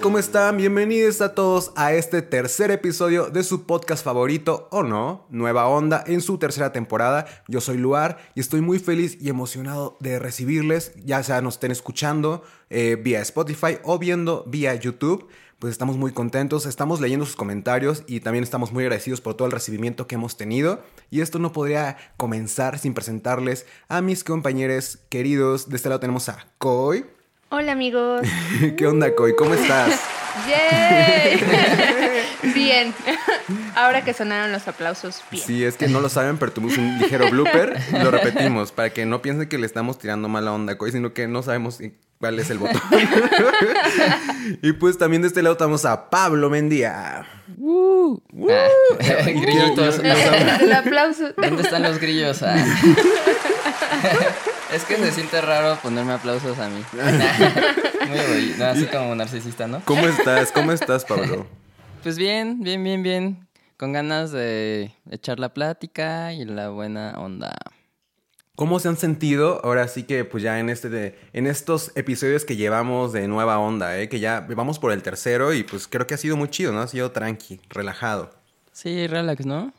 ¿cómo están? Bienvenidos a todos a este tercer episodio de su podcast favorito, o no, Nueva Onda, en su tercera temporada. Yo soy Luar y estoy muy feliz y emocionado de recibirles, ya sea nos estén escuchando eh, vía Spotify o viendo vía YouTube. Pues estamos muy contentos, estamos leyendo sus comentarios y también estamos muy agradecidos por todo el recibimiento que hemos tenido. Y esto no podría comenzar sin presentarles a mis compañeros queridos. De este lado tenemos a Koi. Hola amigos. ¿Qué onda, Koi? ¿Cómo estás? ¡Yay! bien. Ahora que sonaron los aplausos, bien. Sí, es que no lo saben, pero tuvimos un ligero blooper. Lo repetimos para que no piensen que le estamos tirando mala onda, Koi, sino que no sabemos cuál es el botón. y pues también de este lado estamos a Pablo Mendía. ¡Uh! Ah, grillitos. El aplauso. ¿Dónde están los grillos? Ah. es que se siente raro ponerme aplausos a mí. Muy no, así como narcisista, ¿no? ¿Cómo estás? ¿Cómo estás, Pablo? Pues bien, bien, bien, bien. Con ganas de echar la plática y la buena onda. ¿Cómo se han sentido ahora sí que pues ya en este de, en estos episodios que llevamos de nueva onda, eh? que ya vamos por el tercero y pues creo que ha sido muy chido, ¿no? Ha sido tranqui, relajado. Sí, relax, ¿no?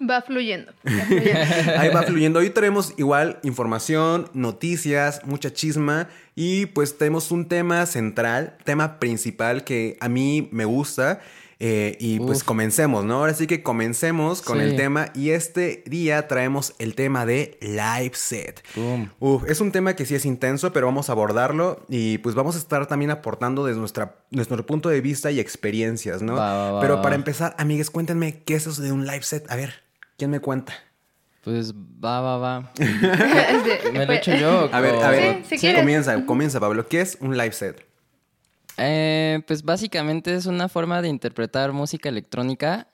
Va fluyendo. va fluyendo. Ahí va fluyendo. Hoy traemos igual información, noticias, mucha chisma y pues tenemos un tema central, tema principal que a mí me gusta. eh, y pues comencemos, ¿no? Ahora sí que comencemos con Sí. el tema y este día traemos el tema de live set. Boom. Uf, es un tema que sí es intenso, pero vamos a abordarlo y pues vamos a estar también aportando desde nuestra, nuestro punto de vista y experiencias, ¿no? Va, va, va, pero para empezar, amigues, cuéntenme qué es eso de un live set. A ver, ¿quién me cuenta? Pues va, va, va. ¿Me lo echo yo? A ver, a ver, Sí, si comienza, comienza, Pablo. ¿Qué es un live set? Eh, pues básicamente es una forma de interpretar música electrónica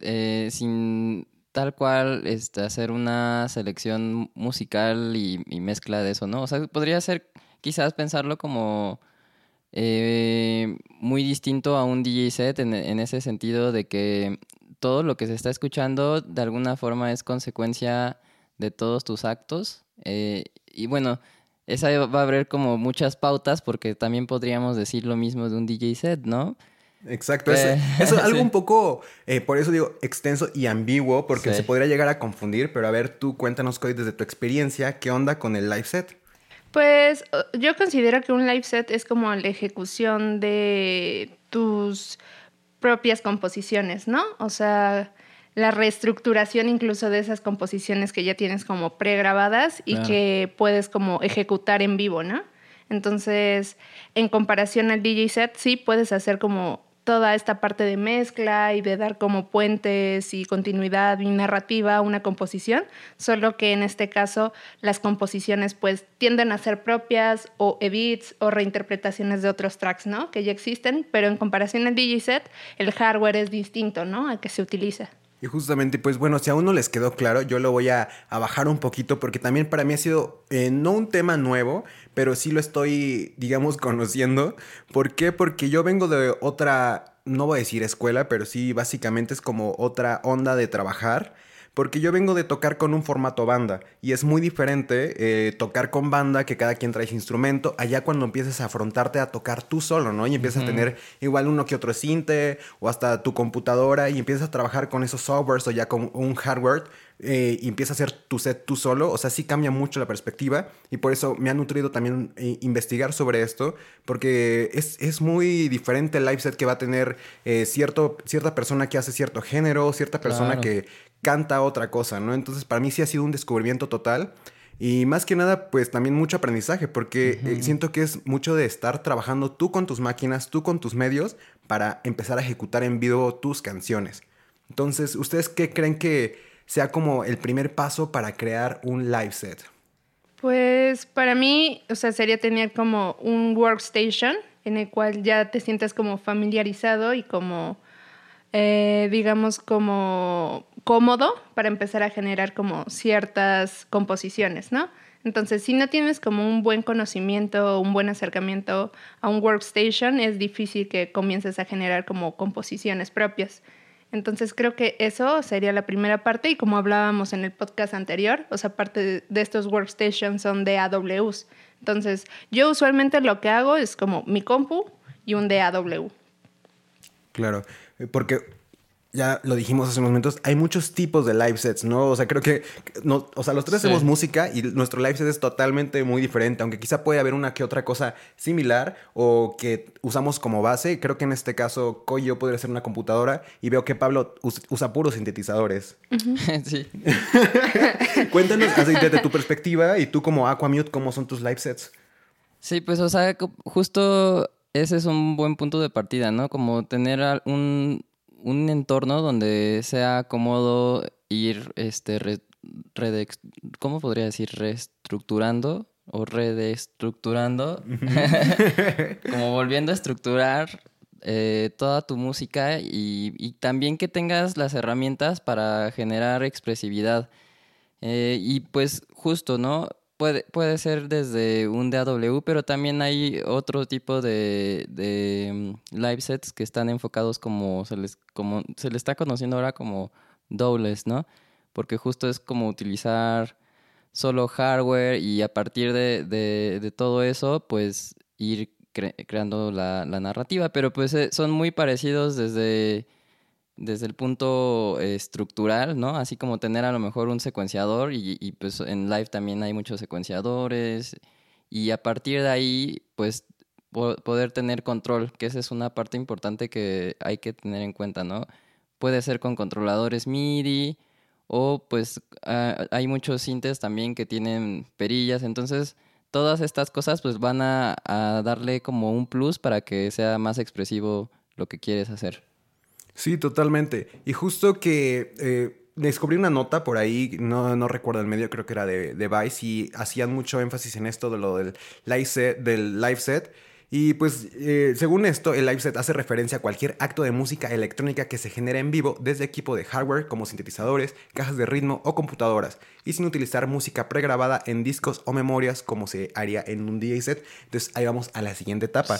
eh, sin tal cual este, hacer una selección musical y, y mezcla de eso, ¿no? O sea, podría ser quizás pensarlo como eh, muy distinto a un DJ set en, en ese sentido de que todo lo que se está escuchando de alguna forma es consecuencia de todos tus actos. eh, y bueno, esa va a haber como muchas pautas porque también podríamos decir lo mismo de un DJ set, ¿no? Exacto, Eh, es, es algo sí. un poco, eh, por eso digo, extenso y ambiguo, porque Sí. se podría llegar a confundir, pero a ver, tú cuéntanos, Cody, desde tu experiencia, ¿qué onda con el live set? Pues yo considero que un live set es como la ejecución de tus propias composiciones, ¿no? O sea, la reestructuración incluso de esas composiciones que ya tienes como pregrabadas y Claro. que puedes como ejecutar en vivo, ¿no? Entonces, en comparación al DJ set, sí puedes hacer como toda esta parte de mezcla y de dar como puentes y continuidad y narrativa a una composición, solo que en este caso las composiciones pues tienden a ser propias o edits o reinterpretaciones de otros tracks, ¿no? Que ya existen, pero en comparación al DJ set, el hardware es distinto, ¿no? Al que se utiliza. Y justamente, pues bueno, si aún no les quedó claro, yo lo voy a, a bajar un poquito porque también para mí ha sido eh, no un tema nuevo, pero sí lo estoy, digamos, conociendo. ¿Por qué? Porque yo vengo de otra, no voy a decir escuela, pero sí básicamente es como otra onda de trabajar. Porque yo vengo de tocar con un formato banda y es muy diferente eh, tocar con banda que cada quien trae su instrumento. Allá cuando empiezas a afrontarte a tocar tú solo, ¿no? Y empiezas a tener igual uno que otro cinte o hasta tu computadora y empiezas a trabajar con esos softwares o ya con un hardware eh, y empiezas a hacer tu set tú solo. O sea, sí cambia mucho la perspectiva y por eso me ha nutrido también eh, investigar sobre esto porque es, es muy diferente el live set que va a tener eh, cierto, cierta persona que hace cierto género, cierta persona Claro. que canta otra cosa, ¿no? Entonces para mí sí ha sido un descubrimiento total. Y más que nada, pues también mucho aprendizaje, porque eh, siento que es mucho de estar trabajando tú con tus máquinas, tú con tus medios, para empezar a ejecutar en vivo tus canciones. Entonces, ¿ustedes qué creen que sea como el primer paso para crear un live set? Pues para mí, o sea, sería tener como un workstation en el cual ya te sientas como familiarizado y como, eh, digamos, como cómodo para empezar a generar como ciertas composiciones, ¿no? Entonces, si no tienes como un buen conocimiento, un buen acercamiento a un workstation, es difícil que comiences a generar como composiciones propias. Entonces creo que eso sería la primera parte y como hablábamos en el podcast anterior, o sea, parte de, estos workstations son de AWS. Entonces yo usualmente lo que hago es como mi compu y un DAW. Claro, eh, porque ya lo dijimos hace unos momentos, hay muchos tipos de live sets, ¿no? O sea, creo que, no, o sea, los tres hacemos música y nuestro live set es totalmente muy diferente, aunque quizá puede haber una que otra cosa similar o que usamos como base. Creo que en este caso, Koyo podría ser una computadora y veo que Pablo usa puros sintetizadores. sí. Cuéntanos así, desde tu perspectiva y tú como Aquamute, ¿cómo son tus live sets? Sí, pues, o sea, justo ese es un buen punto de partida, ¿no? Como tener un un entorno donde sea cómodo ir, este, ¿cómo podría decir? Reestructurando o redestructurando, como volviendo a estructurar eh, toda tu música y, también que tengas las herramientas para generar expresividad. Eh, y pues justo, ¿no? Puede, puede ser desde un DAW, pero también hay otro tipo de, mm, live sets que están enfocados como se les, como se les está conociendo ahora como dobles, ¿no? Porque justo es como utilizar solo hardware y a partir de, todo eso, pues ir creando la, la, narrativa. Pero pues eh, son muy parecidos desde desde el punto estructural, ¿no? Así como tener a lo mejor un secuenciador y, pues en live también hay muchos secuenciadores y a partir de ahí pues poder tener control, que esa es una parte importante que hay que tener en cuenta, ¿no? Puede ser con controladores MIDI o pues hay muchos sintes también que tienen perillas, entonces todas estas cosas pues van a darle como un plus para que sea más expresivo lo que quieres hacer. Sí, totalmente. Y justo que eh, descubrí una nota por ahí, no, no recuerdo el medio, creo que era de, de Vice, y hacían mucho énfasis en esto de lo del live set, del live set y pues, eh, según esto, el live set hace referencia a cualquier acto de música electrónica que se genera en vivo desde equipo de hardware como sintetizadores, cajas de ritmo o computadoras, y sin utilizar música pregrabada en discos o memorias como se haría en un DJ set. Entonces, ahí vamos a la siguiente etapa.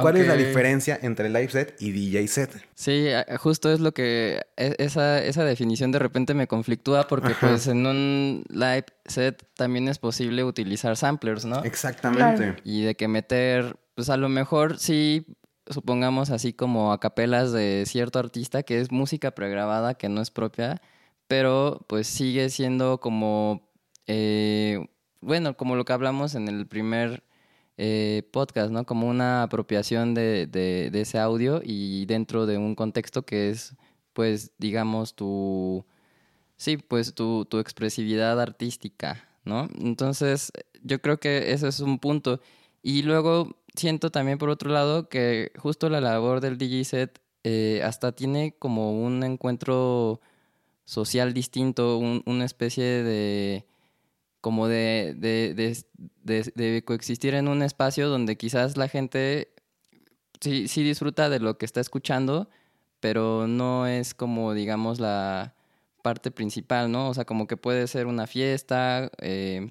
¿Cuál es la diferencia entre live set y DJ set? Sí, justo es lo que e, esa, esa definición de repente me conflictúa porque pues en un live set también es posible utilizar samplers, ¿no? Exactamente. Y de que meter pues a lo mejor sí, supongamos así como a capelas de cierto artista que es música pregrabada que no es propia, pero pues sigue siendo como, eh, bueno, como lo que hablamos en el primer eh, podcast, ¿no? Como una apropiación de, de, ese audio y dentro de un contexto que es, pues, digamos, tu, sí, pues tu, tu expresividad artística, ¿no? Entonces, yo creo que ese es un punto. Y luego siento también por otro lado que justo la labor del DJ set eh, hasta tiene como un encuentro social distinto, una especie de como de, de, coexistir en un espacio donde quizás la gente sí, sí disfruta de lo que está escuchando, pero no es como, digamos, la parte principal, ¿no? O sea, como que puede ser una fiesta eh,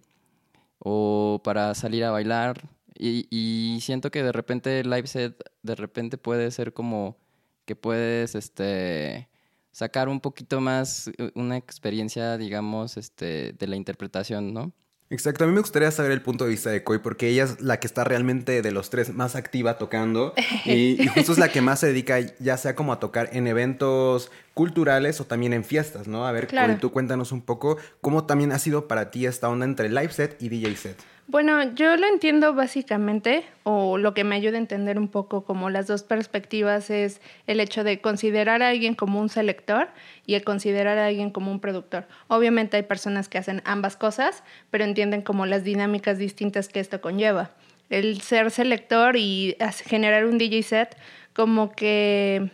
o para salir a bailar, y, siento que de repente el live set, de repente puede ser como que puedes, este, sacar un poquito más eh, una experiencia, digamos, este, de la interpretación, ¿no? Exacto, a mí me gustaría saber el punto de vista de Koi porque ella es la que está realmente de los tres más activa tocando y, justo es la que más se dedica ya sea como a tocar en eventos culturales o también en fiestas, ¿no? A ver, Koi, tú cuéntanos un poco cómo también ha sido para ti esta onda entre live set y DJ set. Bueno, yo lo entiendo básicamente, o lo que me ayuda a entender un poco como las dos perspectivas es el hecho de considerar a alguien como un selector y el considerar a alguien como un productor. Obviamente hay personas que hacen ambas cosas, pero entienden como las dinámicas distintas que esto conlleva. El ser selector y generar un DJ set como que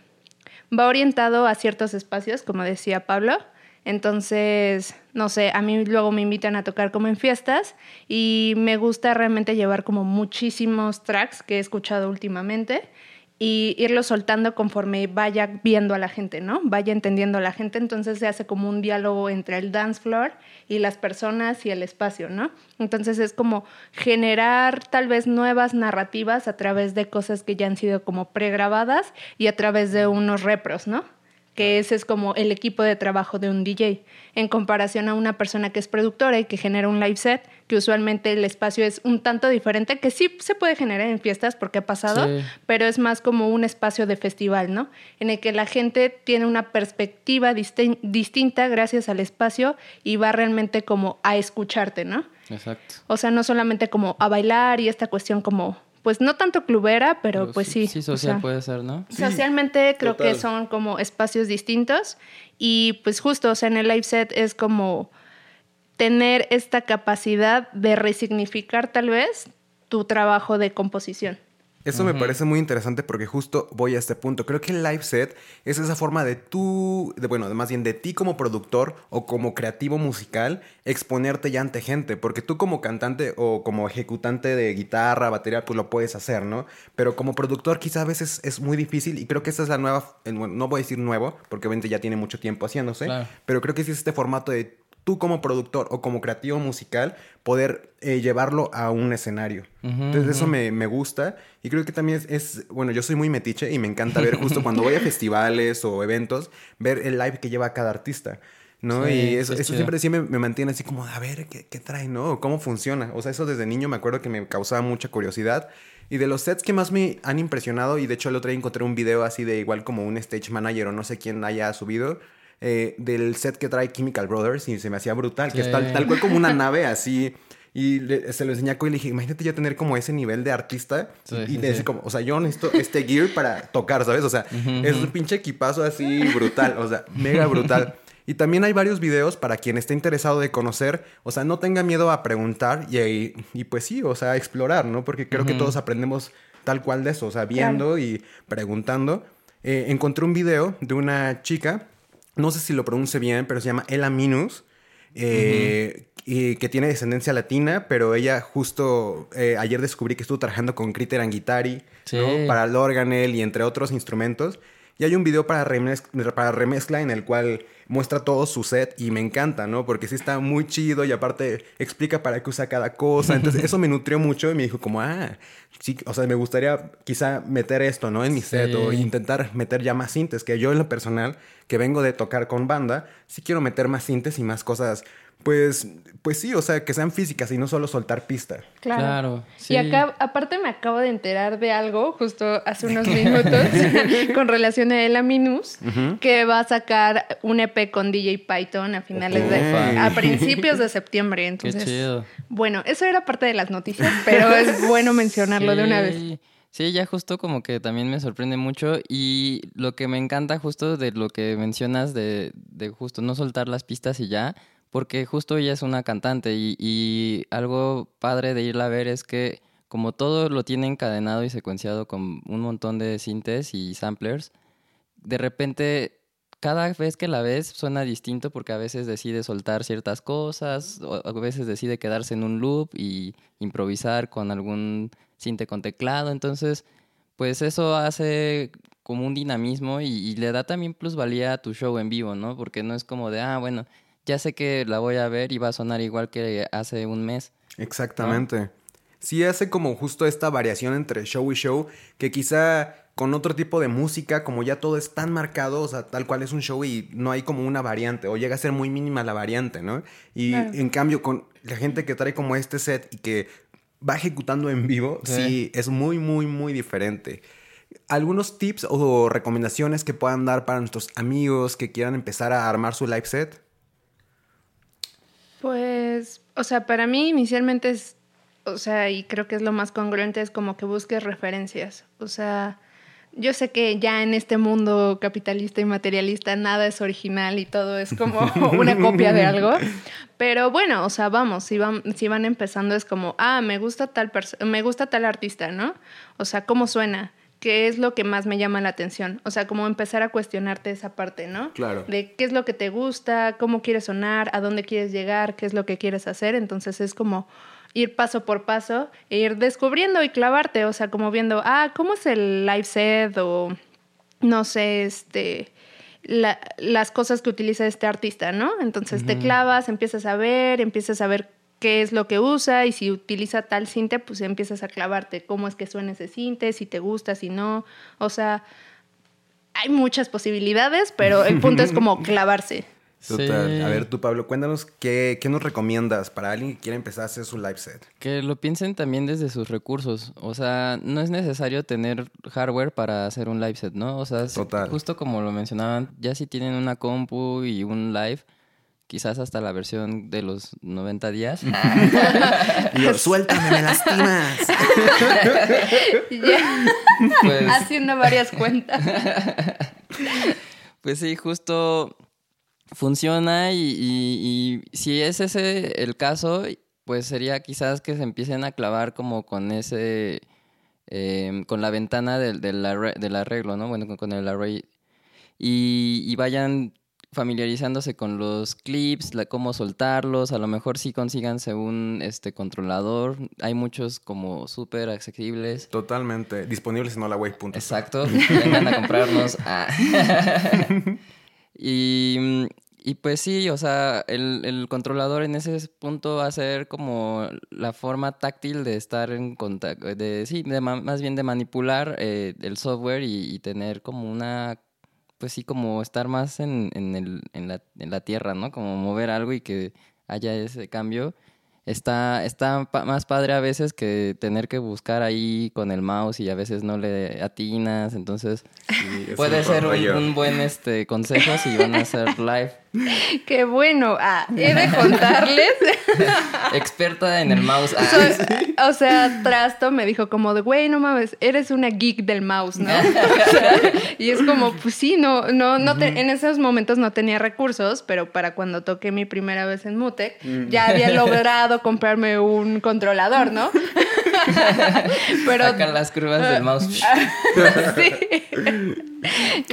va orientado a ciertos espacios, como decía Pablo, entonces, no sé, a mí luego me invitan a tocar como en fiestas y me gusta realmente llevar como muchísimos tracks que he escuchado últimamente y irlo soltando conforme vaya viendo a la gente, ¿no? Vaya entendiendo a la gente, entonces se hace como un diálogo entre el dance floor y las personas y el espacio, ¿no? Entonces es como generar tal vez nuevas narrativas a través de cosas que ya han sido como pregrabadas y a través de unos repros, ¿no? Que ese es como el equipo de trabajo de un DJ, en comparación a una persona que es productora y que genera un live set, que usualmente el espacio es un tanto diferente, que sí se puede generar en fiestas porque ha pasado, pero es más como un espacio de festival, ¿no? En el que la gente tiene una perspectiva distinta gracias al espacio y va realmente como a escucharte, ¿no? Exacto. O sea, no solamente como a bailar y esta cuestión como pues no tanto clubera, pero, pues sí. Sí, social puede ser, ¿no? socialmente creo que son como espacios distintos y pues justo, o sea, en el live set es como tener esta capacidad de resignificar tal vez tu trabajo de composición. Eso me parece muy interesante porque justo voy a este punto. Creo que el live set es esa forma de tú, de, bueno, más bien de ti como productor o como creativo musical, exponerte ya ante gente. Porque tú como cantante o como ejecutante de guitarra, batería, pues lo puedes hacer, ¿no? Pero como productor quizá a veces es muy difícil y creo que esa es la nueva, no voy a decir nuevo, porque obviamente ya tiene mucho tiempo haciéndose, pero creo que sí es este formato de tú como productor o como creativo musical poder eh, llevarlo a un escenario. Entonces eso me, gusta y creo que también es, bueno, yo soy muy metiche y me encanta ver justo cuando voy a festivales o eventos, ver el live que lleva cada artista. ¿no? y eso, siempre sí me, mantiene así como, a ver, ¿qué, ¿qué, trae, no? ¿Cómo funciona? O sea, eso desde niño me acuerdo que me causaba mucha curiosidad. Y de los sets que más me han impresionado, y de hecho el otro día encontré un video así de igual como un stage manager o no sé quién haya subido, eh, del set que trae Chemical Brothers y se me hacía brutal, que es tal, cual como una nave así. Y se lo enseñé a Coy y le dije, imagínate ya tener como ese nivel de artista y decir como, o sea, yo necesito este gear para tocar, ¿sabes? O sea, es un pinche equipazo así brutal, o sea, mega brutal. Y también hay varios videos para quien esté interesado de conocer, o sea, no tenga miedo a preguntar y, y, pues sí, o sea, explorar, ¿no? Porque creo que todos aprendemos tal cual de eso, o sea, viendo y preguntando. Eh, encontré un video de una chica no sé si lo pronuncie bien, pero se llama Ella Minus. Eh, y que tiene descendencia latina, pero ella justo eh, ayer descubrí que estuvo trabajando con Critter and Guitari, Para el organel y entre otros instrumentos. Y hay un video para, para remezcla en el cual muestra todo su set y me encanta, ¿no? Porque sí está muy chido y aparte explica para qué usa cada cosa. Entonces eso me nutrió mucho y me dijo como, ah, sí, o sea, me gustaría quizá meter esto, ¿no? En mi set o intentar meter ya más sintes, que yo en lo personal, que vengo de tocar con banda, sí quiero meter más sintes y más cosas pues, pues sí, o sea, que sean físicas y no solo soltar pista. Claro. Y acá, aparte me acabo de enterar de algo justo hace unos minutos con relación a Ella Minus, que va a sacar un EP con DJ Python a finales de, a principios de septiembre. Entonces, Qué chido. bueno, eso era parte de las noticias, pero es bueno mencionarlo de una vez. Sí, ya justo como que también me sorprende mucho y lo que me encanta justo de lo que mencionas de, de justo no soltar las pistas y ya, porque justo ella es una cantante y, algo padre de irla a ver es que como todo lo tiene encadenado y secuenciado con un montón de sintes y samplers, de repente cada vez que la ves suena distinto porque a veces decide soltar ciertas cosas, o a veces decide quedarse en un loop y improvisar con algún cinte con teclado, entonces pues eso hace como un dinamismo y, y, le da también plusvalía a tu show en vivo, ¿no? Porque no es como de, ah, bueno, ya sé que la voy a ver y va a sonar igual que hace un mes. Exactamente. Sí hace como justo esta variación entre show y show, que quizá con otro tipo de música, como ya todo es tan marcado, o sea, tal cual es un show y no hay como una variante, o llega a ser muy mínima la variante, ¿no? Y en cambio, con la gente que trae como este set y que va ejecutando en vivo, sí, es muy, muy, muy diferente. ¿Algunos tips o recomendaciones que puedan dar para nuestros amigos que quieran empezar a armar su live set? Pues, o sea, para mí inicialmente es, o sea, y creo que es lo más congruente, es como que busques referencias. O sea, yo sé que ya en este mundo capitalista y materialista nada es original y todo es como una copia de algo. Pero bueno, o sea, vamos, si van, si van empezando es como, ah, me gusta tal me gusta tal artista, ¿no? O sea, ¿cómo suena? Qué es lo que más me llama la atención. O sea, como empezar a cuestionarte esa parte, ¿no? Claro. De qué es lo que te gusta, cómo quieres sonar, a dónde quieres llegar, qué es lo que quieres hacer. Entonces es como ir paso por paso e ir descubriendo y clavarte. O sea, como viendo, ah, ¿cómo es el live set? O no sé, este. las cosas que utiliza este artista, ¿no? Entonces te clavas, empiezas a ver, empiezas a ver qué es lo que usa y si utiliza tal cinte, pues empiezas a clavarte cómo es que suena ese cinte, si te gusta, si no. O sea, hay muchas posibilidades, pero el punto es como clavarse. Total. Sí. A ver, tú, Pablo, cuéntanos qué, qué nos recomiendas para alguien que quiera empezar a hacer su live set. Que lo piensen también desde sus recursos. O sea, no es necesario tener hardware para hacer un live set, ¿no? O sea, Total. justo como lo mencionaban, ya si tienen una compu y un live, quizás hasta la versión de los 90 días. Y yo, suéltame, me lastimas. Pues, haciendo varias cuentas. Pues sí, justo funciona y, y- y si es ese el caso, pues sería quizás que se empiecen a clavar como con ese, eh, con la ventana del, del, arre- del arreglo, ¿no? Bueno, con, con el array. Y, y vayan familiarizándose con los clips, la- cómo soltarlos, a lo mejor sí consíganse un este controlador, hay muchos como súper accesibles. Totalmente. Disponibles en holaway.com. Exacto, vengan a comprarnos. Ah. y, y pues sí, o sea, el, el controlador en ese punto va a ser como la forma táctil de estar en contacto, de, sí, de más bien de manipular eh, el software y, y tener como una, pues sí, como estar más en, en, el, en, la, en la tierra, ¿no? Como mover algo y que haya ese cambio. Está, está pa- más padre a veces que tener que buscar ahí con el mouse y a veces no le atinas, entonces Sí, puede ser un, un buen este consejo si van a hacer live. Qué bueno. Ah, he de contarles. Experta en el mouse. Ah, Soy- o sea, Trasto me dijo como de, güey, no mames, eres una geek del mouse, ¿no? O sea, y es como, pues sí, no, no, no te- en esos momentos no tenía recursos, pero para cuando toqué mi primera vez en Mutec, ya había logrado comprarme un controlador, ¿no? pero las curvas del mouse. sí.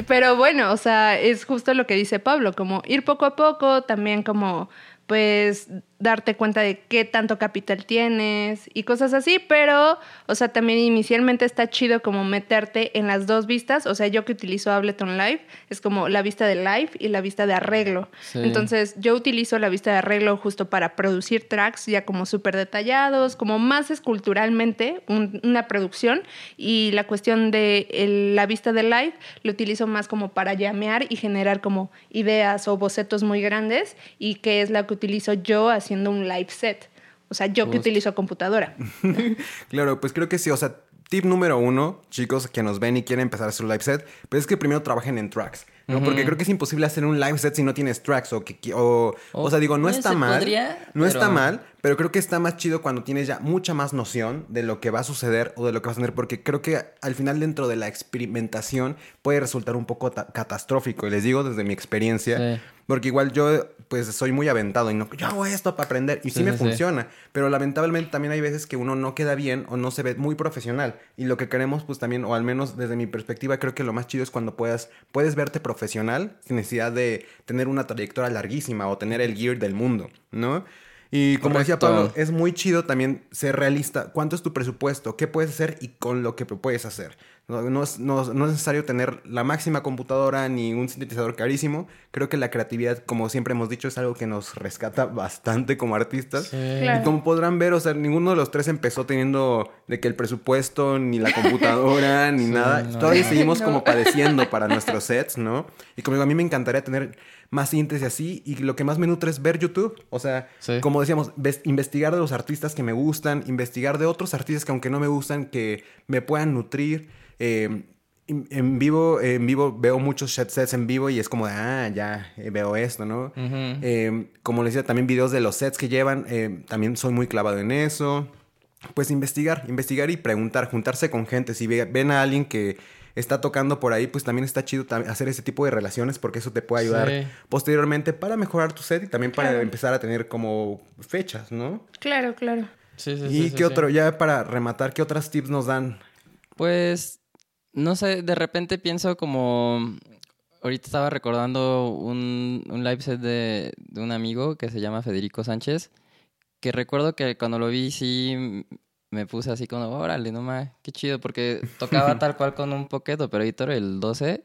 Pero bueno, o sea, es justo lo que dice Pablo, como ir poco a poco, también como pues darte cuenta de qué tanto capital tienes y cosas así, pero, o sea, también inicialmente está chido como meterte en las dos vistas, o sea, yo que utilizo Ableton Live, es como la vista de live y la vista de arreglo. Sí. Entonces, yo utilizo la vista de arreglo justo para producir tracks ya como súper detallados, como más esculturalmente un- una producción y la cuestión de el- la vista de live lo utilizo más como para llamear y generar como ideas o bocetos muy grandes y que es la que utilizo yo haciendo un live set. O sea, yo que utilizo computadora. Claro, pues creo que sí. O sea, tip número uno, chicos que nos ven y quieren empezar a su live set, pues es que primero trabajen en tracks. ¿no? Porque creo que es imposible hacer un live set si no tienes tracks. O, que, o, o O- sea, digo, no está mal. podría, no está mal, pero creo que está más chido cuando tienes ya mucha más noción de lo que va a suceder o de lo que vas a tener. Porque creo que al final, dentro de la experimentación, puede resultar un poco ta- catastrófico. Y les digo desde mi experiencia. Sí. Porque igual yo, pues, soy muy aventado y no, yo hago esto para aprender. Y sí, Sí, me sí. funciona. Pero lamentablemente también hay veces que uno no queda bien o no se ve muy profesional. Y lo que queremos, pues también, o al menos desde mi perspectiva, creo que lo más chido es cuando puedas, puedes verte profesional sin necesidad de tener una trayectoria larguísima o tener el gear del mundo, ¿no? Y como decía. Pablo, es muy chido también ser realista. ¿Cuánto es tu presupuesto? ¿Qué puedes hacer y con lo que puedes hacer? No, no es, no- no es necesario tener la máxima computadora ni un sintetizador carísimo. Creo que la creatividad, como siempre hemos dicho, es algo que nos rescata bastante como artistas. Sí. Claro. Y como podrán ver, o sea, ninguno de los tres empezó teniendo de que el presupuesto, ni la computadora, ni Sí, nada. no, Todavía no. seguimos No. como padeciendo para nuestros sets, ¿no? Y como digo, a mí me encantaría tener más síntesis y así. Y lo que más me nutre es ver YouTube. O sea, Sí. como decíamos, ves- investigar de los artistas que me gustan, investigar de otros artistas que aunque no me gustan, que me puedan nutrir. Eh, en vivo, en vivo veo muchos chat sets en vivo y es como de, ah, ya eh, veo esto, ¿no? Eh, como les decía, también videos de los sets que llevan, eh, también soy muy clavado en eso. Pues investigar, investigar y preguntar, juntarse con gente. Si ve- ven a alguien que está tocando por ahí, pues también está chido hacer ese tipo de relaciones porque eso te puede ayudar Sí. posteriormente para mejorar tu set y también para Claro. empezar a tener como fechas, ¿no? Claro, claro. Sí, sí, ¿Y qué sí. otro? Ya para rematar, ¿qué otras tips nos dan? Pues, no sé, de repente pienso como... Ahorita estaba recordando un, un live set de, de un amigo que se llama Federico Sánchez, que recuerdo que cuando lo vi sí me puse así como, órale, no más, qué chido, porque tocaba tal cual con un Pocket Operator, el 12,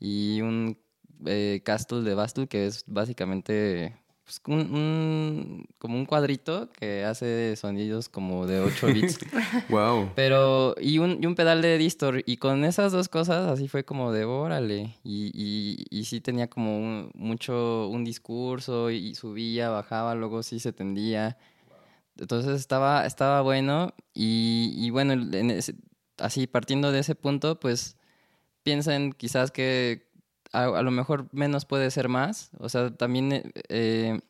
y un eh, Castle de Bastle, que es básicamente pues, un, como un cuadrito que hace sonidos como de 8 bits. wow. Pero, y un, y un pedal de distor. Y con esas dos cosas, así fue como de órale. Y, y, y sí tenía como mucho, un discurso, y subía, bajaba, luego sí se tendía. Entonces estaba, estaba bueno. Y, y bueno, así partiendo de ese punto, pues piensen quizás que a, lo mejor menos puede ser más. O sea, también eh, eh,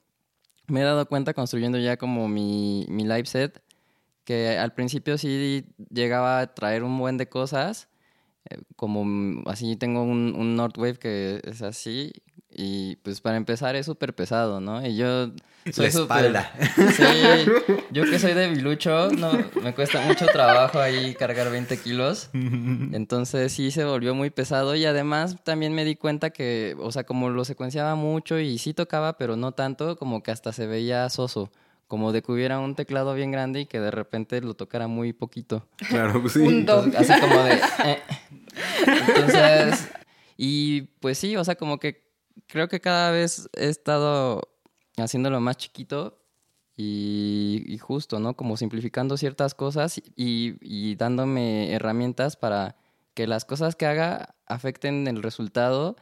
me he dado cuenta construyendo ya como mi, mi live set, que al principio sí llegaba a traer un buen de cosas. Eh, como así tengo un, un Nordwave que es así, y pues para empezar es súper pesado, ¿no? Y yo soy La espalda. Sí, yo que soy debilucho, no, me cuesta mucho trabajo ahí cargar 20 kilos. Entonces sí se volvió muy pesado y además también me di cuenta que, o sea, como lo secuenciaba mucho y sí tocaba, pero no tanto, como que hasta se veía soso. Como de que hubiera un teclado bien grande y que de repente lo tocara muy poquito. Claro, pues sí. así como de... Eh. Entonces... Y pues sí, o sea, como que creo que cada vez he estado haciéndolo más chiquito y, justo, ¿no? Como simplificando ciertas cosas y, dándome herramientas para que las cosas que haga afecten el resultado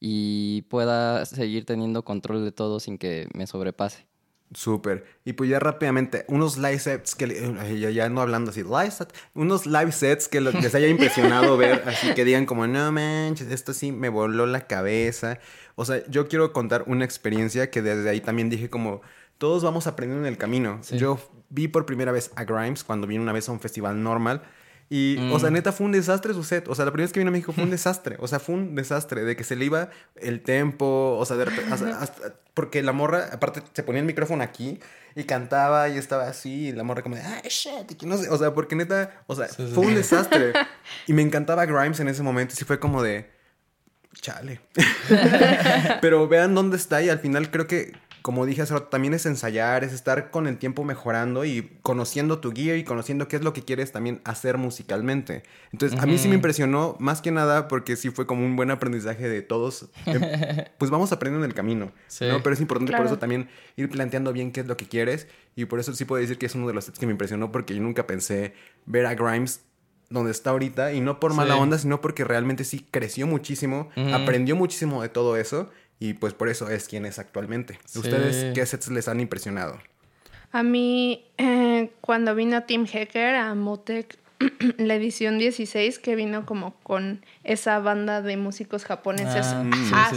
y pueda seguir teniendo control de todo sin que me sobrepase. Súper. Y pues ya rápidamente, unos live sets que, ya, no hablando así, live set, unos live sets que les haya impresionado ver, así que digan como, no manches, esto sí me voló la cabeza. O sea, yo quiero contar una experiencia que desde ahí también dije como, todos vamos aprendiendo en el camino. Yo vi por primera vez a Grimes cuando vine una vez a un festival normal. Y, o sea, mm. neta, fue un desastre su set. O sea, la primera vez que vino a México fue un desastre. O sea, fue un desastre de que se le iba el tempo. O sea, de repente, porque la morra, aparte, se ponía el micrófono aquí y cantaba y estaba así. Y la morra como de, ay, shit. no sé. O sea, porque neta, o sea, fue un desastre. y me encantaba Grimes en ese momento. Y sí fue como de, chale. Pero vean dónde está y al final creo que, como dije hace rato, también es ensayar, es estar con el tiempo mejorando y conociendo tu gear y conociendo qué es lo que quieres también hacer musicalmente. Entonces, a mí sí me impresionó más que nada porque sí fue como un buen aprendizaje de todos. Em, pues vamos aprendiendo en el camino, ¿no? Pero es importante por eso también ir planteando bien qué es lo que quieres y por eso sí puedo decir que es uno de los sets que me impresionó porque yo nunca pensé ver a Grimes donde está ahorita y no por mala onda, sino porque realmente sí creció muchísimo, aprendió muchísimo de todo eso y pues por eso es quien es actualmente. ¿Ustedes qué sets les han impresionado? A mí, eh, cuando vino Team Hacker a Motec, la edición 16, que vino como con esa banda de músicos japoneses. Ah,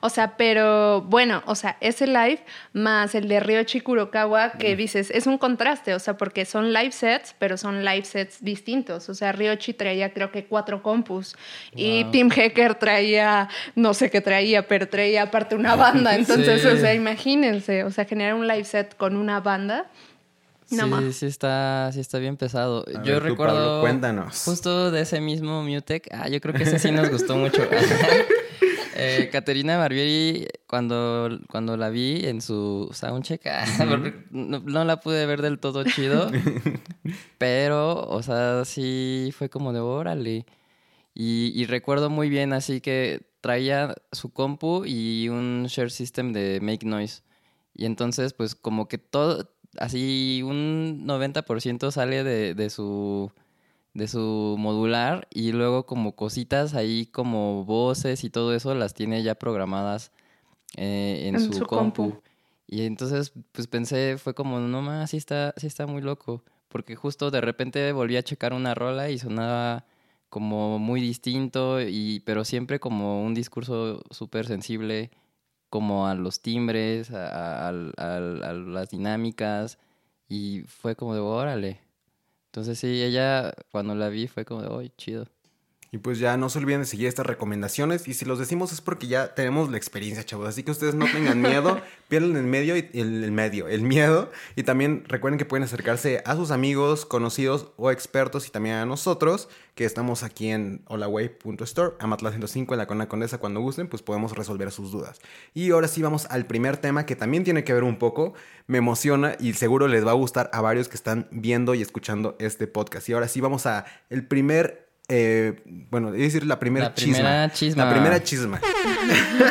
o sea, pero bueno, o sea, ese live más el de Ryochi Kurokawa que dices, es un contraste, o sea, porque son live sets, pero son live sets distintos. O sea, Ryochi traía creo que cuatro compus y Tim Hacker traía, no sé qué traía, pero traía aparte una banda. Entonces, o sea, imagínense, o sea, generar un live set con una banda. No sí, sí está, sí está bien pesado. yo recuerdo cuéntanos. justo de ese mismo Mutec. Ah, yo creo que ese sí nos gustó mucho. Eh, Caterina Barbieri, cuando, cuando la vi en su soundcheck, ah, no, la pude ver del todo chido, pero, o sea, sí fue como de órale. Y, y recuerdo muy bien, así que traía su compu y un share system de Make Noise. Y entonces, pues como que todo, así un 90% sale de, de su de su modular y luego como cositas ahí como voces y todo eso las tiene ya programadas eh, en, su, compu. Y entonces pues pensé, fue como, no más, sí está, sí está muy loco. Porque justo de repente volví a checar una rola y sonaba como muy distinto, y, pero siempre como un discurso súper sensible como a los timbres, a, las dinámicas, y fue como de, órale, entonces sí, ella cuando la vi fue como de, ¡ay, chido! Y pues ya no se olviden de seguir estas recomendaciones. Y si los decimos es porque ya tenemos la experiencia, chavos. Así que ustedes no tengan miedo, pierdan el medio y el, medio, el miedo. Y también recuerden que pueden acercarse a sus amigos, conocidos o expertos y también a nosotros, que estamos aquí en holaway.store, Amatla 105 en la Cona Condesa. Cuando gusten, pues podemos resolver sus dudas. Y ahora sí vamos al primer tema que también tiene que ver un poco. Me emociona y seguro les va a gustar a varios que están viendo y escuchando este podcast. Y ahora sí vamos a el primer eh, bueno, es decir, la primera La chisma. primera chisma. La primera chisma.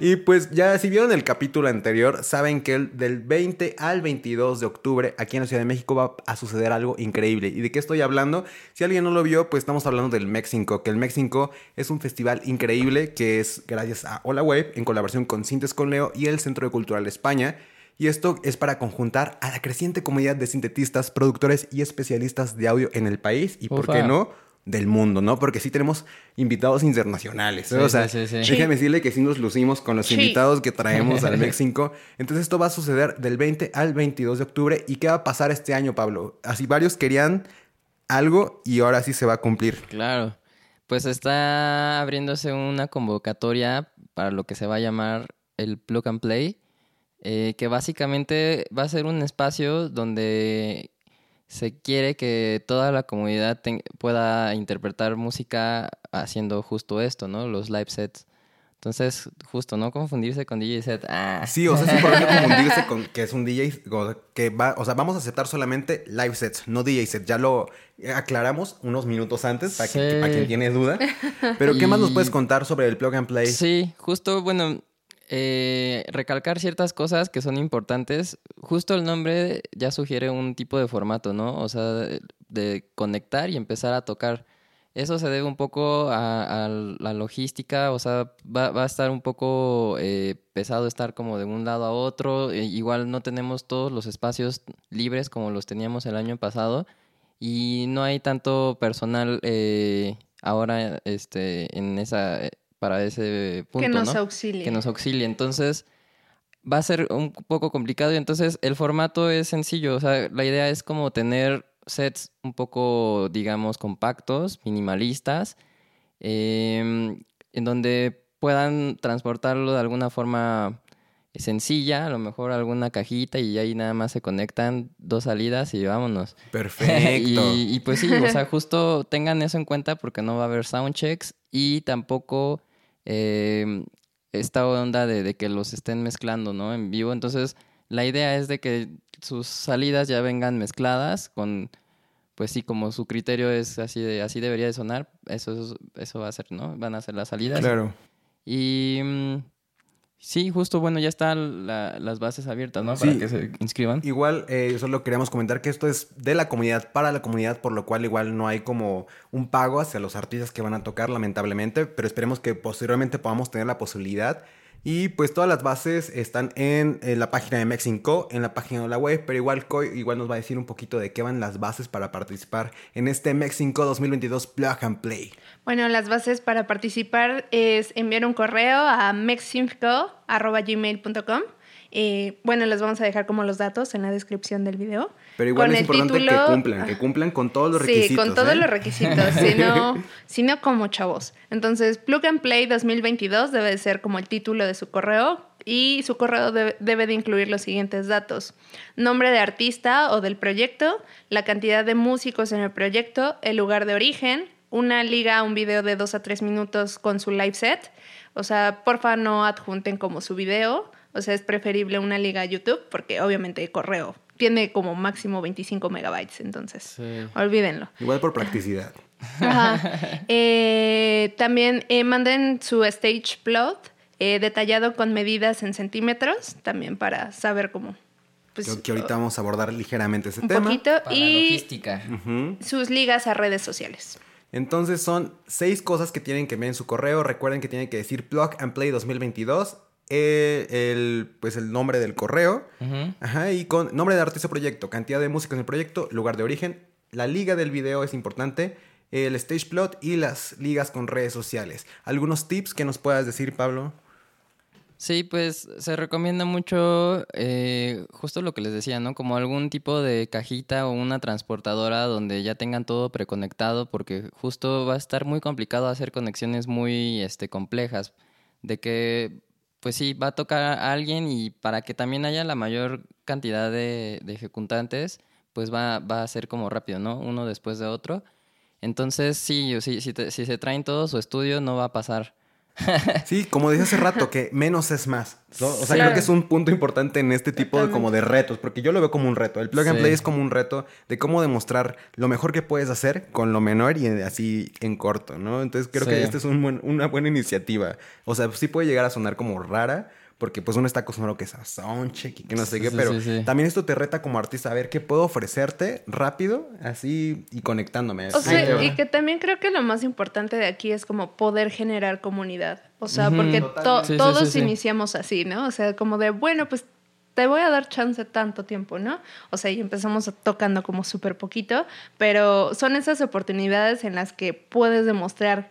y pues ya si vieron el capítulo anterior, saben que el- del 20 al 22 de octubre aquí en la Ciudad de México va a suceder algo increíble. ¿Y de qué estoy hablando? Si alguien no lo vio, pues estamos hablando del México, que el México es un festival increíble que es gracias a Hola Web en colaboración con Sintes con Leo y el Centro de Cultural de España. Y esto es para conjuntar a la creciente comunidad de sintetistas, productores y especialistas de audio en el país y, ¿por qué no? Del mundo, ¿no? Porque sí tenemos invitados internacionales. Sí, o sea, sí, sí, sí. déjame decirle que sí nos lucimos con los Sí. invitados que traemos al México. Entonces esto va a suceder del 20 al 22 de octubre. ¿Y qué va a pasar este año, Pablo? Así varios querían algo y ahora sí se va a cumplir. Claro. Pues está abriéndose una convocatoria para lo que se va a llamar el Plug and Play, eh, que básicamente va a ser un espacio donde se quiere que toda la comunidad pueda interpretar música haciendo justo esto, ¿no? Los live sets. Entonces, justo, no confundirse con DJ set. Ah. Sí, o sea, es importante confundirse con que es un DJ que va, o sea, vamos a aceptar solamente live sets, no DJ set. Ya lo aclaramos unos minutos antes para, que- Sí. para quien tiene duda. Pero ¿qué más nos puedes contar sobre el plug and play? Sí, justo, bueno, eh, recalcar ciertas cosas que son importantes. Justo el nombre ya sugiere un tipo de formato, ¿no? O sea, de, conectar y empezar a tocar. Eso se debe un poco a, a la logística, o sea, va, va a estar un poco eh, pesado estar como de un lado a otro. e igual no tenemos todos los espacios libres como los teníamos el año pasado y no hay tanto personal eh, ahora este, en esa, para ese punto, que nos ¿no? auxilie. que nos auxilie. Entonces, va a ser un poco complicado y entonces el formato es sencillo. O sea, la idea es como tener sets un poco, digamos, compactos, minimalistas, em, en donde puedan transportarlo de alguna forma sencilla, a lo mejor alguna cajita y ahí nada más se conectan dos salidas y vámonos. Perfecto. y, y pues sí, o sea, justo tengan eso en cuenta porque no va a haber soundchecks y tampoco eh, esta onda de, de que los estén mezclando, ¿no? En vivo. Entonces, la idea es de que sus salidas ya vengan mezcladas con, pues sí, como su criterio es así de, así debería de sonar, eso, es- eso va a ser, ¿no? Van a ser las salidas. Claro. Y mm, sí, justo, bueno, ya están la- las bases abiertas, ¿no? Para Sí. que se inscriban. Igual, eh, solo queríamos comentar que esto es de la comunidad para la comunidad, por lo cual igual no hay como un pago hacia los artistas que van a tocar, lamentablemente, pero esperemos que posteriormente podamos tener la posibilidad. Y pues todas las bases están en, la página de Mexico, en la página de la web, pero igual Coy igual nos va a decir un poquito de qué van las bases para participar en este Mexico 2022 Plug and Play. Bueno, las bases para participar es enviar un correo a mexinfco.gmail.com. Eh, bueno, les vamos a dejar como los datos en la descripción del video. Pero igual Con es importante que título- cumplan, que cumplan con todos los requisitos. Sí, con todos ¿eh? los requisitos, si no, si no como chavos. Entonces, Plug and Play 2022 debe de ser como el título de su correo y su correo debe, debe de incluir los siguientes datos. Nombre de artista o del proyecto, la cantidad de músicos en el proyecto, el lugar de origen, una liga, un video de dos a tres minutos con su live set. O sea, porfa no adjunten como su video. O sea, es preferible una liga a YouTube porque obviamente el correo tiene como máximo 25 megabytes. Entonces, Sí. olvídenlo. Igual por practicidad. Ajá. Eh, también eh, manden su stage plot eh, detallado con medidas en centímetros, también para saber cómo. Pues, Creo que ahorita vamos a abordar ligeramente ese un tema. poquito. Para Y logística. Sus ligas a redes sociales. Entonces son seis cosas que tienen que ver en su correo. Recuerden que tienen que decir Plug and Play 2022. Eh, el, pues el nombre del correo. Ujú. Ajá, y con nombre de artista proyecto, cantidad de músicos en el proyecto, lugar de origen, la liga del video es importante, el stage plot y las ligas con redes sociales. ¿Algunos tips que nos puedas decir, Pablo? Sí, pues se recomienda mucho eh, justo lo que les decía, ¿no? Como algún tipo de cajita o una transportadora donde ya tengan todo preconectado porque justo va a estar muy complicado hacer conexiones muy este, complejas. De que, pues sí, va a tocar a alguien y para que también haya la mayor cantidad de, de ejecutantes, pues va, va a ser como rápido, ¿no? Uno después de otro. Entonces, sí, si, te- si se traen todo su estudio no va a pasar. Sí, como decía hace rato, que menos es más. ¿no? O sea, Claro. creo que es un punto importante en este tipo de como de retos, porque yo lo veo como un reto. El plug and Sí. play es como un reto de cómo demostrar lo mejor que puedes hacer con lo menor y así en corto, ¿no? Entonces creo que esta es un buen- una buena iniciativa. O sea, sí puede llegar a sonar como rara, porque pues uno está acostumbrado a que es a soundcheck y que no sé qué, sí, pero sí, sí. también esto te reta como artista a ver qué puedo ofrecerte rápido, así y conectándome. O sea, y que también creo que lo más importante de aquí es como poder generar comunidad. O sea, porque to- todos sí, sí. iniciamos así, ¿no? O sea, como de, bueno, pues te voy a dar chance tanto tiempo, ¿no? O sea, y empezamos tocando como súper poquito, pero son esas oportunidades en las que puedes demostrar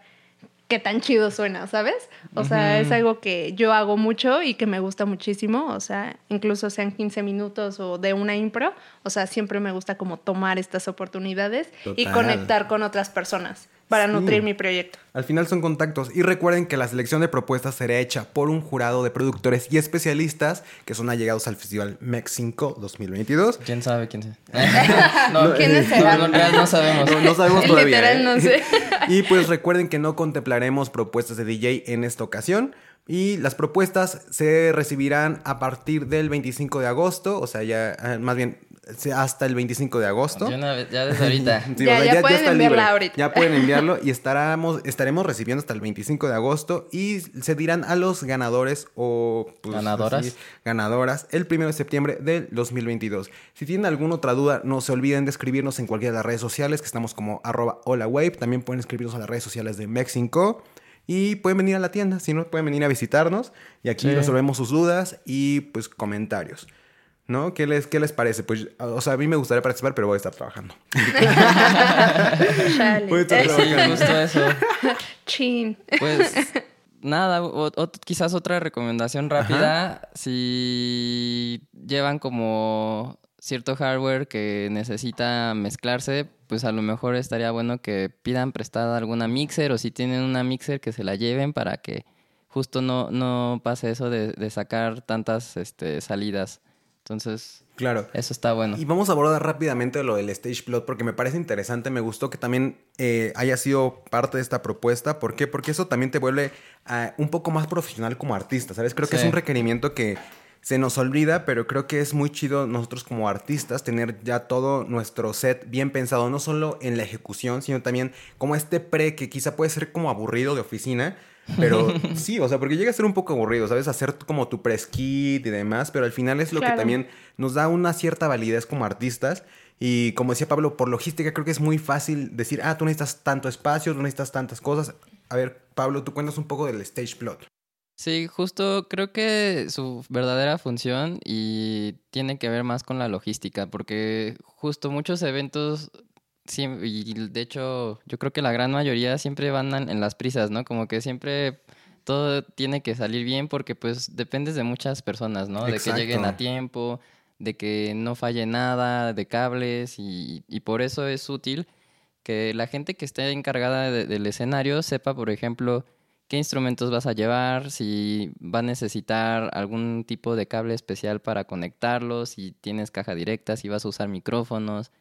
qué tan chido suena, ¿sabes? O sea, es algo que yo hago mucho y que me gusta muchísimo, o sea, incluso sean 15 minutos o de una impro, o sea, siempre me gusta como tomar estas oportunidades y conectar con otras personas para Sí. nutrir mi proyecto. Al final son contactos. Y recuerden que la selección de propuestas será hecha por un jurado de productores y especialistas que son allegados al Festival Mexico 2022. ¿Quién sabe quién sea? no, ¿Quiénes no, serán? en realidad no sabemos. No, no sabemos todavía. Literal, ¿eh? no sé. Y pues recuerden que no contemplaremos propuestas de DJ en esta ocasión. Y las propuestas se recibirán a partir del 25 de agosto, o sea, ya, ah, más bien, hasta el 25 de agosto. Ya desde ahorita. Sí, Ya- ya pueden enviarla libre. ahorita. Ya pueden enviarlo y estaremos, estaremos recibiendo hasta el 25 de agosto y se dirán a los ganadores o pues, Ganadoras. así, ganadoras el 1 de septiembre del 2022. Si tienen alguna otra duda, no se olviden de escribirnos en cualquiera de las redes sociales, que estamos como arroba hola wave. También pueden escribirnos a las redes sociales de Mexico. Y pueden venir a la tienda, si no, pueden venir a visitarnos. Y aquí Sí. resolvemos sus dudas y pues comentarios. ¿No? ¿Qué les, ¿Qué les parece? Pues, o sea, a mí me gustaría participar, pero voy a estar trabajando. Voy a estar Sí, trabajando. justo eso. Chin. Pues nada, o- o- quizás otra recomendación rápida. Si llevan como cierto hardware que necesita mezclarse, pues a lo mejor estaría bueno que pidan prestada alguna mixer o si tienen una mixer que se la lleven para que justo no, no pase eso de, de sacar tantas este, salidas. Entonces, Claro. eso está bueno. Y vamos a abordar rápidamente lo del stage plot porque me parece interesante, me gustó que también eh, haya sido parte de esta propuesta. ¿Por qué? Porque eso también te vuelve ah, un poco más profesional como artista, ¿sabes? Creo que es un requerimiento que se nos olvida, pero creo que es muy chido nosotros como artistas tener ya todo nuestro set bien pensado, no solo en la ejecución, sino también como este pre que quizá puede ser como aburrido de oficina. Pero sí, o sea, porque llega a ser un poco aburrido, ¿sabes? Hacer como tu press kit y demás, pero al final es lo que también nos da una cierta validez como artistas. Y como decía Pablo, por logística creo que es muy fácil decir, ah, tú necesitas tanto espacio, tú necesitas tantas cosas. A ver, Pablo, tú cuentas un poco del stage plot. Sí, justo creo que su verdadera función y tiene que ver más con la logística, porque justo muchos eventos, siem- y de hecho yo creo que la gran mayoría siempre van en las prisas, ¿no? Como que siempre todo tiene que salir bien porque pues dependes de muchas personas, ¿no? De que lleguen a tiempo, de que no falle nada, de cables y, y por eso es útil que la gente que esté encargada de- del escenario sepa, por ejemplo, qué instrumentos vas a llevar, si va a necesitar algún tipo de cable especial para conectarlos, si tienes caja directa, si vas a usar micrófonos,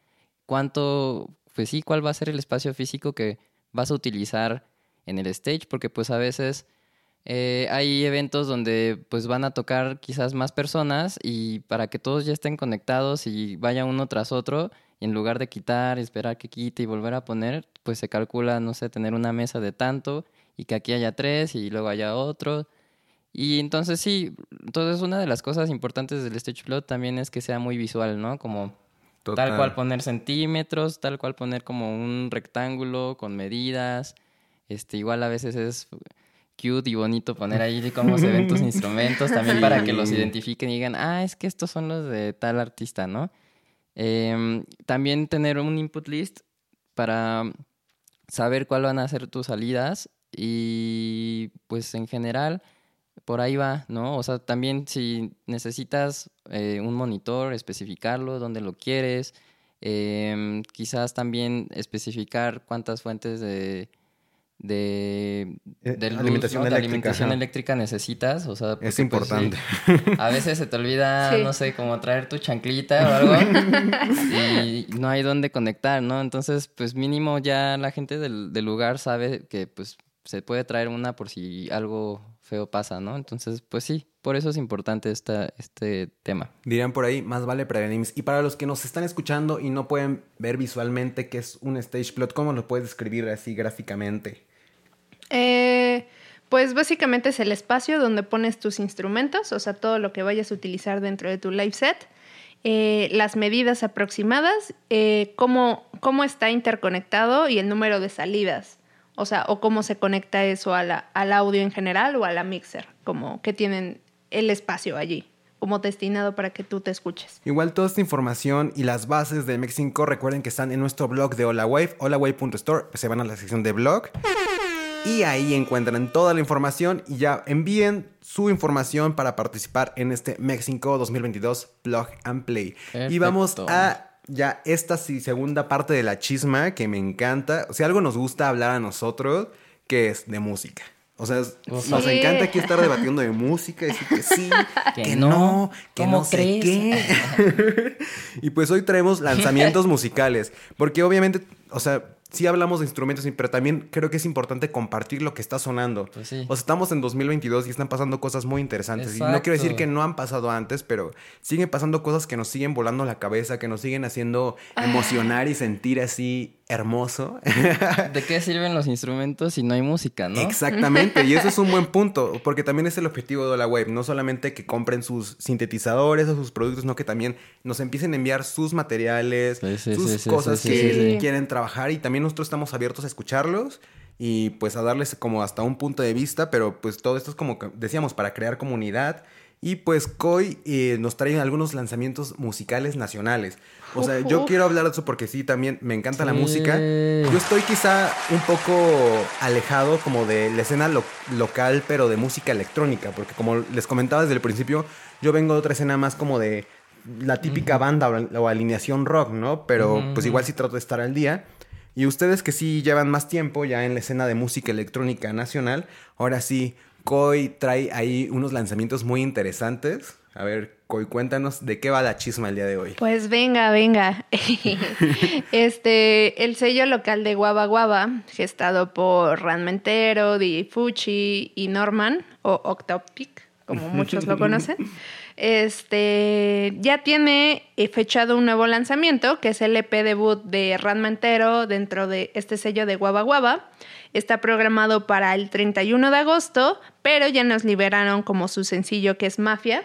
cuánto, pues sí, cuál va a ser el espacio físico que vas a utilizar en el stage, porque pues a veces eh, hay eventos donde pues van a tocar quizás más personas y para que todos ya estén conectados y vaya uno tras otro, y en lugar de quitar, esperar que quite y volver a poner, pues se calcula, no sé, tener una mesa de tanto y que aquí haya tres y luego haya otro. Y entonces sí, entonces una de las cosas importantes del stage plot también es que sea muy visual, ¿no? Como tal cual poner centímetros, tal cual poner como un rectángulo con medidas. Este, igual a veces es cute y bonito poner ahí cómo se ven tus instrumentos, también para que los identifiquen y digan, ah, es que estos son los de tal artista, ¿no? Em, también tener un input list para saber cuál van a ser tus salidas y pues en general por ahí va, ¿no? O sea, también si necesitas eh, un monitor, especificarlo, dónde lo quieres, em, quizás también especificar cuántas fuentes de, de, Eh, de luz, alimentación ¿no? de eléctrica, alimentación ajá. eléctrica necesitas, o sea, Es pues, sí, importante. a veces se te olvida, Sí. no sé, como traer tu chanclita o algo y no hay dónde conectar, ¿no? Entonces, pues mínimo ya la gente del, del lugar sabe que pues se puede traer una por si algo feo pasa, ¿no? Entonces, pues sí, por eso es importante esta, este tema. Dirían por ahí, más vale prevenir. Y para los que nos están escuchando y no pueden ver visualmente qué es un stage plot, ¿cómo lo puedes describir así gráficamente? Eh, pues básicamente es el espacio donde pones tus instrumentos, o sea, todo lo que vayas a utilizar dentro de tu live set, eh, las medidas aproximadas, eh, cómo, cómo está interconectado y el número de salidas. O sea, o cómo se conecta eso a la- al audio en general o a la mixer, como que tienen el espacio allí, como destinado para que tú te escuches. Igual toda esta información y las bases de Mexico recuerden que están en nuestro blog de HolaWave, holawave.store, se van a la sección de blog y ahí encuentran toda la información y ya envíen su información para participar en este Mexico 2022 Plug and Play. Y vamos a ya esta sí, segunda parte de la chisma que me encanta. O sea, algo nos gusta hablar a nosotros que es de música. O sea, es- nos encanta aquí estar debatiendo de música, decir que sí, que, Que no, no, que ¿cómo no sé qué. y pues hoy traemos lanzamientos musicales, porque obviamente, o sea, sí hablamos de instrumentos, pero también creo que es importante compartir lo que está sonando. Pues sí. O sea, estamos en 2022 y están pasando cosas muy interesantes. Y no quiero decir que no han pasado antes, pero siguen pasando cosas que nos siguen volando la cabeza, que nos siguen haciendo emocionar y sentir así hermoso. ¿De qué sirven los instrumentos si no hay música, no? Exactamente, y eso es un buen punto, porque también es el objetivo de la web, no solamente que compren sus sintetizadores o sus productos, sino que también nos empiecen a enviar sus materiales, Sí, sí, sus sí, cosas que quieren trabajar y también nosotros estamos abiertos a escucharlos y pues a darles como hasta un punto de vista, pero pues todo esto es como que decíamos para crear comunidad y pues Koi eh, nos trae algunos lanzamientos musicales nacionales. O sea, yo quiero hablar de eso porque sí, también me encanta la música. Yo estoy quizá un poco alejado como de la escena lo- local, pero de música electrónica, porque como les comentaba desde el principio, yo vengo de otra escena más como de la típica banda o, alineación rock, ¿no? Pero pues igual sí trato de estar al día. Y ustedes que sí llevan más tiempo ya en la escena de música electrónica nacional, ahora sí, Koi trae ahí unos lanzamientos muy interesantes. A ver, Koi, cuéntanos de qué va la chisma el día de hoy. Pues venga, venga. este, el sello local de Guava Guava, gestado por Ranmentero, DJ Fuchi y Norman, o Octopic, como muchos lo conocen, este, ya tiene eh, fechado un nuevo lanzamiento, que es el EP debut de Ranmentero dentro de este sello de Guava Guava. Está programado para el 31 de agosto, pero ya nos liberaron como su sencillo que es Mafia.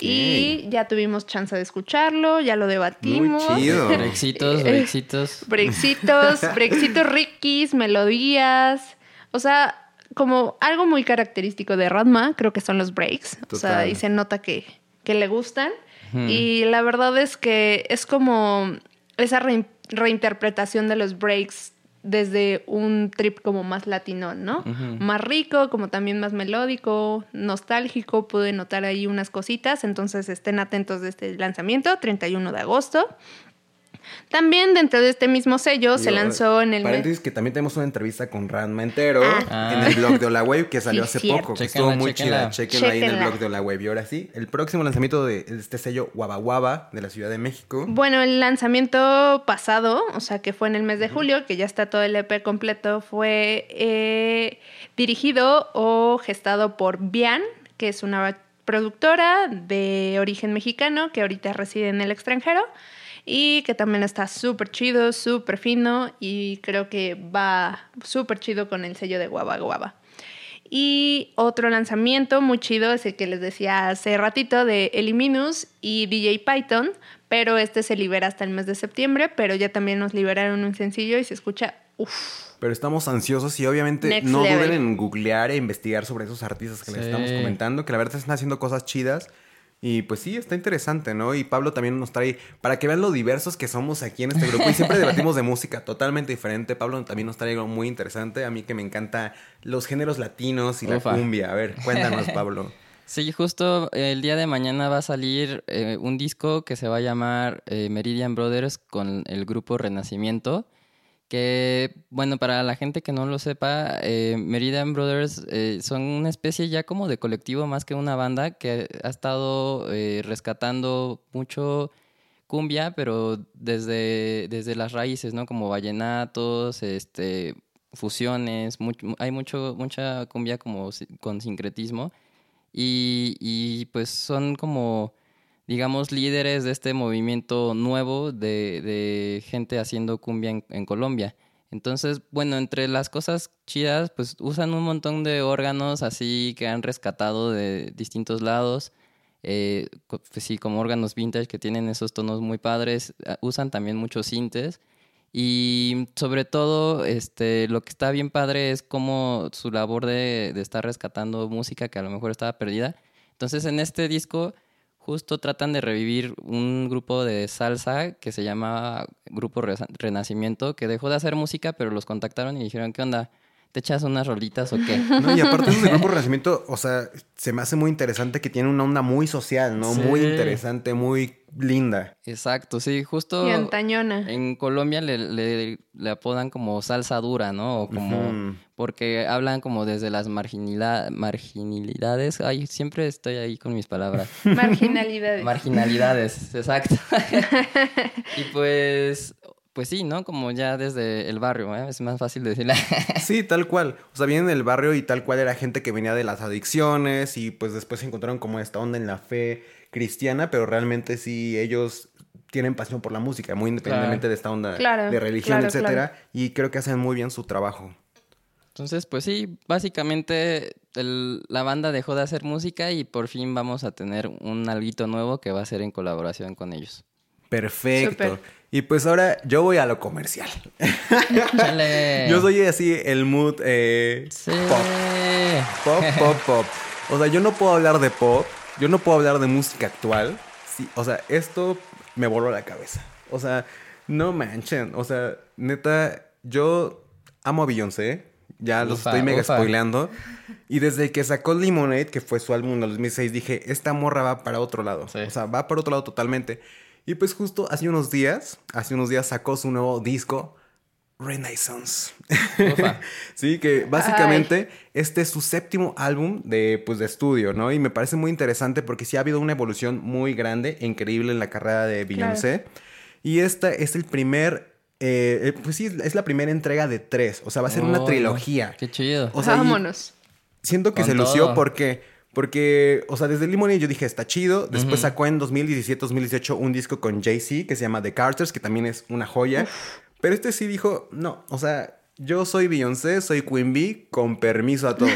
Y ya tuvimos chance de escucharlo, ya lo debatimos. Muy chido. Brexitos, brexitos. Brexitos, brexitos riquis, melodías. O sea, como algo muy característico de Radma, creo que son los breaks. O sea, y se nota que, que le gustan. Y la verdad es que es como esa rein- reinterpretación de los breaks desde un trip como más latino, ¿no? Más rico, como también más melódico, nostálgico, pude notar ahí unas cositas, entonces estén atentos de este lanzamiento, 31 de agosto. También dentro de este mismo sello se lanzó en el... mes- Paréntesis que también tenemos una entrevista con Ranma entero Ah. en el blog de Hola Wave que salió Sí, hace cierto. poco. Que Chéquenla, estuvo muy chéquenla. chida. Chequenlo ahí en el blog de Hola Wave. Y ahora sí, el próximo lanzamiento de este sello Guava Guava de la Ciudad de México. Bueno, el lanzamiento pasado, o sea, que fue en el mes de julio, que ya está todo el EP completo, fue eh, dirigido o gestado por Bian, que es una productora de origen mexicano que ahorita reside en el extranjero y que también está súper chido, súper fino y creo que va súper chido con el sello de Guava Guava. Y otro lanzamiento muy chido es el que les decía hace ratito de Eliminus y DJ Python, pero este se libera hasta el mes de septiembre, pero ya también nos liberaron un sencillo y se escucha uff. Pero estamos ansiosos y obviamente Next no level. duden en googlear e investigar sobre esos artistas que les Sí. estamos comentando, que la verdad están haciendo cosas chidas. Y pues sí, está interesante, ¿no? Y Pablo también nos trae, para que vean lo diversos que somos aquí en este grupo, y siempre debatimos de música totalmente diferente. Pablo también nos trae algo muy interesante, a mí que me encanta los géneros latinos y Ufa. la cumbia. A ver, cuéntanos, Pablo. Sí, justo el día de mañana va a salir eh, un disco que se va a llamar eh, Meridian Brothers con el grupo Renacimiento. Que, bueno, para la gente que no lo sepa, eh, Meridian Brothers eh, son una especie ya como de colectivo más que una banda que ha estado eh, rescatando mucho cumbia, pero desde, desde las raíces, ¿no? Como vallenatos, este, fusiones, hay mucho, mucha cumbia como con sincretismo y, y, pues son como, digamos, líderes de este movimiento nuevo de, de gente haciendo cumbia en, Colombia. Entonces, bueno, entre las cosas chidas, pues usan un montón de órganos así que han rescatado de distintos lados. Eh, pues sí, como órganos vintage que tienen esos tonos muy padres. Usan también muchos sintes. Y sobre todo, este, lo que está bien padre es como su labor de, de, estar rescatando música que a lo mejor estaba perdida. Entonces, en este disco, justo tratan de revivir un grupo de salsa que se llama Grupo Renacimiento, que dejó de hacer música, pero los contactaron y dijeron, ¿qué onda? ¿Te echas unas rolitas o qué? No, y aparte de Grupo Renacimiento, o sea, se me hace muy interesante que tiene una onda muy social, ¿no? Muy interesante, muy linda. Exacto, sí, justo. Y antañona. En Colombia le, le, le apodan como salsa dura, ¿no? O como. Porque hablan como desde las marginalidades. Ay, siempre estoy ahí con mis palabras. Marginalidades. Marginalidades, exacto. y pues pues sí, ¿no? Como ya desde el barrio, ¿eh? es más fácil decirle. sí, tal cual. O sea, vienen del barrio y tal cual era gente que venía de las adicciones y pues después se encontraron como esta onda en la fe cristiana, pero realmente sí ellos tienen pasión por la música, muy independientemente de esta onda de religión, etcétera, y creo que hacen muy bien su trabajo. Entonces, pues sí, básicamente la banda dejó de hacer música y por fin vamos a tener un alguito nuevo que va a ser en colaboración con ellos. Perfecto. Y pues ahora yo voy a lo comercial. yo soy así el mood eh, pop. Pop, pop, pop. O sea, yo no puedo hablar de pop, yo no puedo hablar de música actual. Sí, o sea, esto me voló la cabeza. O sea, no manchen. O sea, neta, yo amo a Beyoncé. Ya los estoy mega spoileando. Y desde que sacó Lemonade, que fue su álbum en 2006, dije, esta morra va para otro lado. O sea, va para otro lado totalmente. Y pues justo hace unos días, hace unos días sacó su nuevo disco, Renaissance. sí, que básicamente este es su séptimo álbum de, pues, de estudio, ¿no? Y me parece muy interesante porque sí ha habido una evolución muy grande e increíble en la carrera de Beyoncé. Y esta es el primer eh, eh, pues sí, es la primera entrega de tres. O sea, va a ser una trilogía. Qué chido. O sea, Vámonos. Siento que se lució porque porque, o sea, desde Limone yo dije, está chido. Después sacó en 2017-2018 un disco con Jay-Z que se llama The Carters, que también es una joya. Pero este sí dijo, no, o sea, yo soy Beyoncé, soy Queen Bee, con permiso a todos.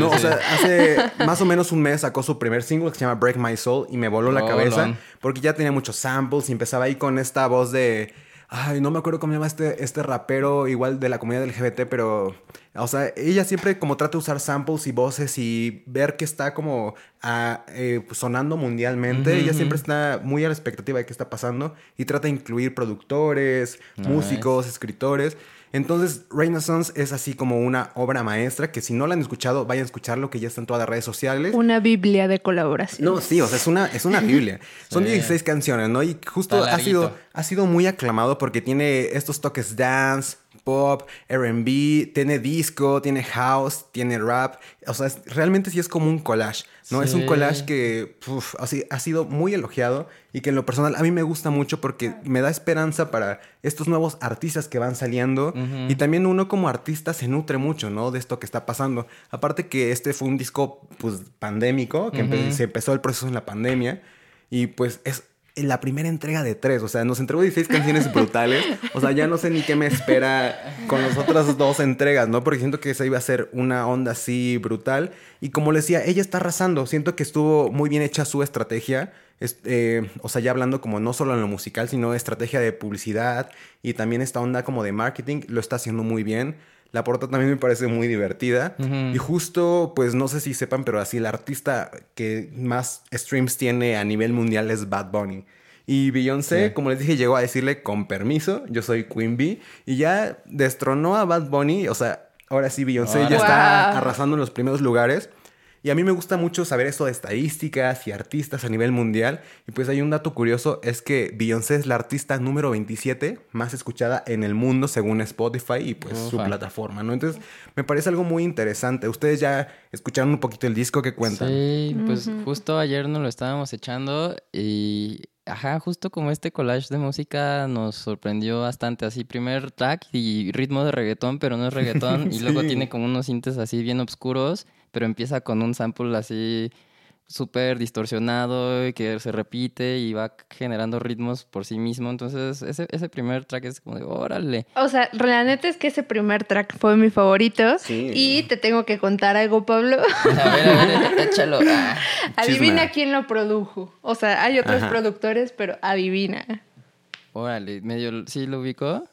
no, o sea, hace más o menos un mes sacó su primer single que se llama Break My Soul y me voló la cabeza porque ya tenía muchos samples y empezaba ahí con esta voz de Ay, no me acuerdo cómo se llama este, este rapero, igual de la comunidad LGBT, pero. O sea, ella siempre como trata de usar samples y voces y ver que está como ah, eh, sonando mundialmente. ella siempre está muy a la expectativa de qué está pasando y trata de incluir productores, músicos, escritores. Entonces, Renaissance es así como una obra maestra que si no la han escuchado, vayan a escucharlo, que ya está en todas las redes sociales. Una biblia de colaboración. No, sí, o sea, es una, es una biblia. Son 16 canciones, ¿no? Y justo ha sido, ha sido muy aclamado porque tiene estos toques dance, pop, RB, tiene disco, tiene house, tiene rap. O sea, realmente sí es como un collage, ¿no? Es un collage que así, ha sido muy elogiado y que en lo personal a mí me gusta mucho porque me da esperanza para estos nuevos artistas que van saliendo y también uno como artista se nutre mucho, ¿no? De esto que está pasando. Aparte que este fue un disco pues pandémico, que se empezó el proceso en la pandemia y pues es en la primera entrega de tres. O sea, nos entregó 16 canciones brutales. O sea, ya no sé ni qué me espera con las otras dos entregas, ¿no? Porque siento que esa iba a ser una onda así brutal. Y como le decía, ella está arrasando. Siento que estuvo muy bien hecha su estrategia. Eh, o sea, ya hablando como no solo en lo musical, sino estrategia de publicidad y también esta onda como de marketing, lo está haciendo muy bien. La portada también me parece muy divertida. Y justo, pues no sé si sepan, pero así el artista que más streams tiene a nivel mundial es Bad Bunny. Y Beyoncé, como les dije, llegó a decirle con permiso, yo soy Queen Bee. Y ya destronó a Bad Bunny. O sea, ahora sí Beyoncé ya está arrasando en los primeros lugares. Y a mí me gusta mucho saber eso de estadísticas y artistas a nivel mundial. Y pues hay un dato curioso, es que Beyoncé es la artista número 27 más escuchada en el mundo según Spotify y pues su plataforma, ¿no? Entonces me parece algo muy interesante. Ustedes ya escucharon un poquito el disco que cuentan. Sí, pues justo ayer nos lo estábamos echando y Ajá, justo como este collage de música nos sorprendió bastante. Así, primer track y ritmo de reggaetón, pero no es reggaetón. Y luego tiene como unos sintes así bien oscuros, pero empieza con un sample así súper distorsionado y que se repite y va generando ritmos por sí mismo. Entonces, ese, ese primer track es como de órale. O sea, la neta es que ese primer track fue mi favorito. Y te tengo que contar algo, Pablo. A ver, a ver, échalo. Ah. Adivina quién lo produjo. O sea, hay otros productores, pero adivina. Órale, medio, ¿sí lo ubicó?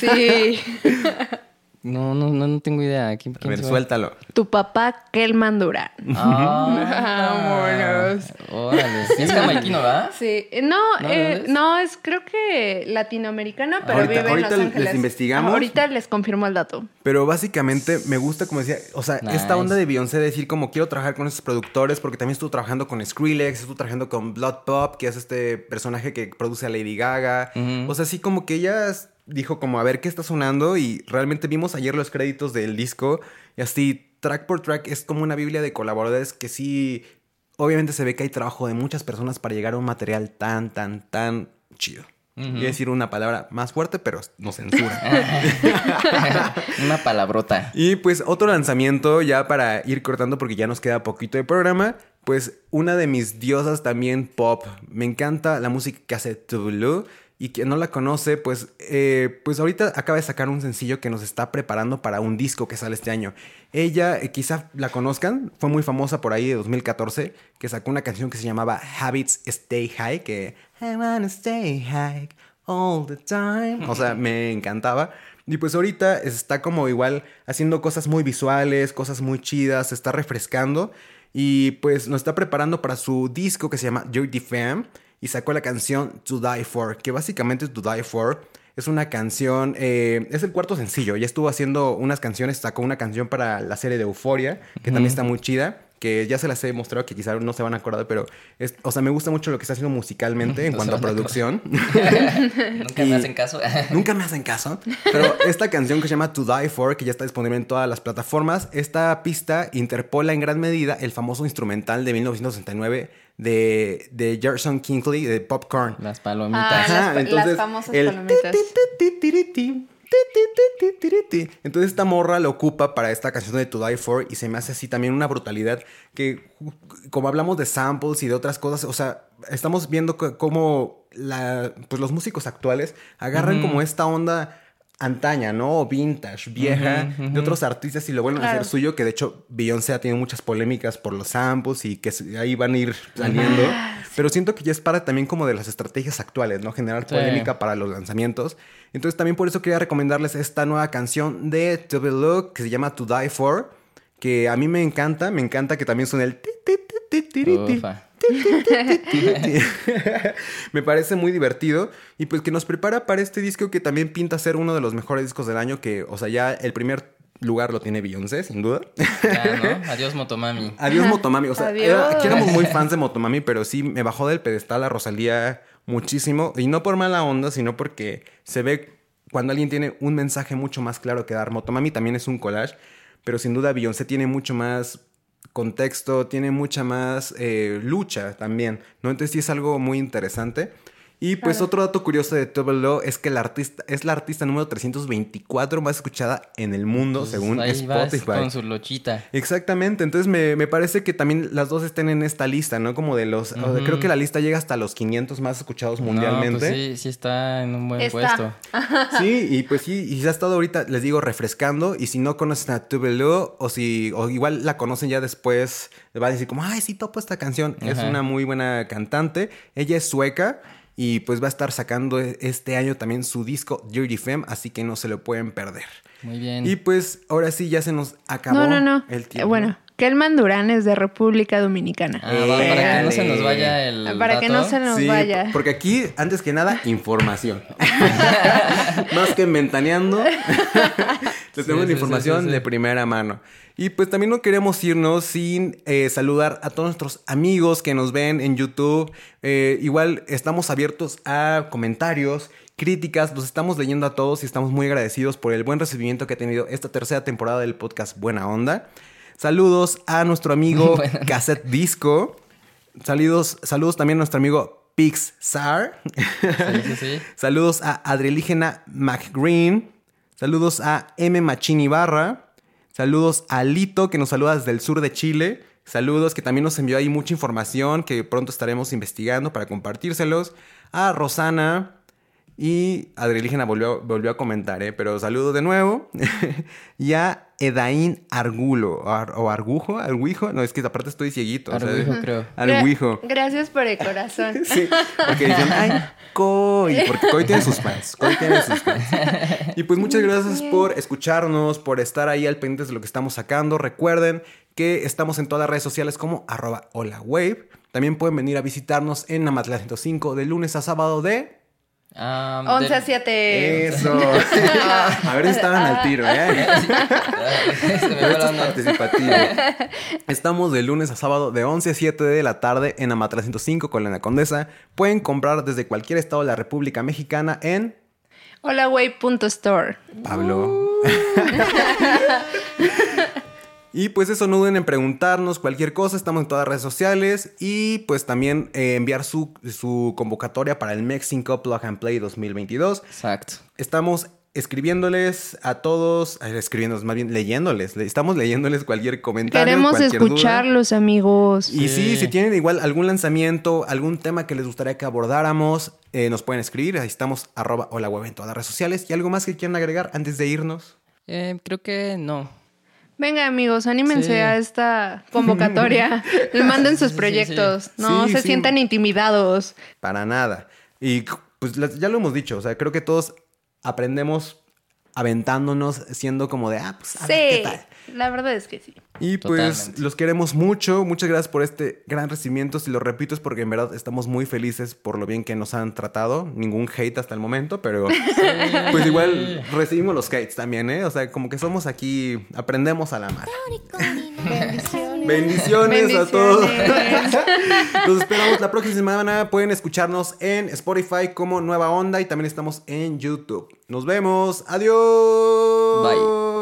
Sí. No, no, no, tengo idea. ¿Quién, a ver, suéltalo. Tu papá, Kelman Durán. Ah, Órale. ¿Es jamaiquino, verdad? Sí. No, no, eh, no, es creo que latinoamericano, pero vive en Los Ángeles. les investigamos. Ahorita les confirmo el dato. Pero básicamente me gusta, como decía, o sea, esta onda de Beyoncé decir como quiero trabajar con esos productores porque también estuve trabajando con Skrillex, estuve trabajando con Blood Pop, que es este personaje que produce a Lady Gaga. O sea, así como que ellas dijo como a ver qué está sonando y realmente vimos ayer los créditos del disco y así track por track es como una biblia de colaboradores que sí, obviamente se ve que hay trabajo de muchas personas para llegar a un material tan, tan, tan chido. Y decir una palabra más fuerte, pero no censura. una palabrota. Y pues otro lanzamiento ya para ir cortando porque ya nos queda poquito de programa. Pues una de mis diosas también pop. Me encanta la música que hace Blue y quien no la conoce, pues, eh, pues ahorita acaba de sacar un sencillo que nos está preparando para un disco que sale este año. Ella, eh, quizá la conozcan, fue muy famosa por ahí de 2014, que sacó una canción que se llamaba Habits Stay High, que I wanna stay high all the time. O sea, me encantaba. Y pues ahorita está como igual haciendo cosas muy visuales, cosas muy chidas, se está refrescando y pues nos está preparando para su disco que se llama Dirty Fam y sacó la canción To Die For, que básicamente To Die For es una canción, eh, es el cuarto sencillo, ya estuvo haciendo unas canciones, sacó una canción para la serie de Euforia, que también está muy chida que ya se las he mostrado que quizás no se van a acordar, pero es, o sea, me gusta mucho lo que está haciendo musicalmente en cuanto a producción. nunca me hacen caso. nunca me hacen caso. Pero esta canción que se llama To Die For, que ya está disponible en todas las plataformas, esta pista interpola en gran medida el famoso instrumental de 1969 de, de Gerson Kingsley de Popcorn. Las palomitas. Ah, las, famosas palomitas. Entonces esta morra lo ocupa para esta canción de To Die For y se me hace así también una brutalidad que como hablamos de samples y de otras cosas, o sea, estamos viendo cómo la, pues los músicos actuales agarran como esta onda antaña, ¿no? O vintage, vieja, de otros artistas y lo vuelven a hacer suyo, que de hecho Beyoncé ha tenido muchas polémicas por los samples y que ahí van a ir saliendo. Pero siento que ya es para también como de las estrategias actuales, ¿no? Generar polémica para los lanzamientos. Entonces también por eso quería recomendarles esta nueva canción de To Be Look que se llama To Die For, que a mí me encanta, me encanta que también suene el... me parece muy divertido y pues que nos prepara para este disco que también pinta ser uno de los mejores discos del año que, o sea, ya el primer lugar lo tiene Beyoncé, sin duda. Adiós Motomami. Adiós Motomami. O sea, aquí éramos muy fans de Motomami, pero sí me bajó del pedestal a Rosalía muchísimo. Y no por mala onda, sino porque se ve cuando alguien tiene un mensaje mucho más claro que dar. Motomami también es un collage, pero sin duda Beyoncé tiene mucho más contexto, tiene mucha más eh, lucha también, ¿no? Entonces sí es algo muy interesante. Y pues otro dato curioso de Tove es que la artista es la artista número 324 más escuchada en el mundo pues según Spotify. con su lochita. Exactamente, entonces me, parece que también las dos estén en esta lista, ¿no? Como de los... creo que la lista llega hasta los 500 más escuchados mundialmente. pues sí, sí está en un buen puesto. Sí, y pues sí, y se ha estado ahorita, les digo, refrescando. Y si no conocen a Tove o si o igual la conocen ya después, le va a decir como, ay, sí, topo esta canción. Es una muy buena cantante. Ella es sueca. Y pues va a estar sacando e-, este año también su disco Dirty Femme, así que no se lo pueden perder. Muy bien. Y pues ahora sí ya se nos acabó no, no, no. el tiempo. bueno, Kelman Durán es de República Dominicana. Ah, va, para que no se nos vaya el. Para que no dato. se nos Sí, vaya. porque aquí, antes que nada, información. Más que ventaneando, les Sí, tenemos sí, información sí, sí. de primera mano. Y pues también no queremos irnos sin eh, saludar a todos nuestros amigos que nos ven en YouTube. Eh, igual estamos abiertos a comentarios, críticas, los estamos leyendo a todos y estamos muy agradecidos por el buen recibimiento que ha tenido esta tercera temporada del podcast Buena Onda. Saludos a nuestro amigo. Cassette Disco. Saludos, saludos también a nuestro amigo Pixar. Sí, sí, sí. Saludos a Adrielígena McGreen. Saludos a M. Machín Ibarra. Saludos a Lito, que nos saluda desde el sur de Chile. Saludos, que también nos envió ahí mucha información que pronto estaremos investigando para compartírselos. A Rosana. Y Adrielígena volvió, volvió a comentar, ¿eh? pero saludos de nuevo. y a Edaín Argulo. O, Ar- o Argujo, Arguijo. No, es que aparte estoy cieguito. o sea, Arguijo, creo. Arguijo. Gra- Gracias por el corazón. Sí, porque dicen, ay, Coy, porque Coy tiene sus fans, Coy tiene sus fans. Y pues muchas gracias por escucharnos, por estar ahí al pendiente de lo que estamos sacando. Recuerden que estamos en todas las redes sociales como arroba hola wave. También pueden venir a visitarnos en Namatlán 105 de lunes a sábado de... Ah, 11 a del- 7. Eso. a ver si estaban al tiro, ¿eh? Se me Pero fue esto la es. Estamos de lunes a sábado de 11 a 7 de la tarde en Amatla 105 con la Condesa. Pueden comprar desde cualquier estado de la República Mexicana en Holaway.store. Pablo. Y pues eso, no duden en preguntarnos cualquier cosa. Estamos en todas las redes sociales. Y pues también eh, enviar su, su convocatoria para el Mexico Plug and Play 2022. Exacto. Estamos escribiéndoles a todos, escribiéndoles, más bien leyéndoles. Le- Estamos leyéndoles cualquier comentario. Queremos cualquier duda. escucharlos, amigos. Y sí. Sí. si tienen igual algún lanzamiento, algún tema que les gustaría que abordáramos, eh, nos pueden escribir. Ahí estamos, arroba hola web en todas las redes sociales. ¿Y algo más que quieran agregar antes de irnos? Eh, creo que no. Venga, amigos, anímense Sí. a esta convocatoria. Manden sus Sí, sí, sí, proyectos. No se sientan intimidados. Para nada. Y pues ya lo hemos dicho, o sea, creo que todos aprendemos aventándonos, siendo como de, ah, pues a ver qué Sí, tal. la verdad es que sí. Y pues Totalmente. los queremos mucho. Muchas gracias por este gran recibimiento. Si lo repito es porque en verdad estamos muy felices por lo bien que nos han tratado. Ningún hate hasta el momento, pero pues igual recibimos los hates también, ¿eh? O sea, como que somos aquí, aprendemos a la mar. Bendiciones. Bendiciones, a todos. Bendiciones. Los esperamos la próxima semana. Pueden escucharnos en Spotify como Nueva Onda y también estamos en YouTube. Nos vemos. Adiós. Bye.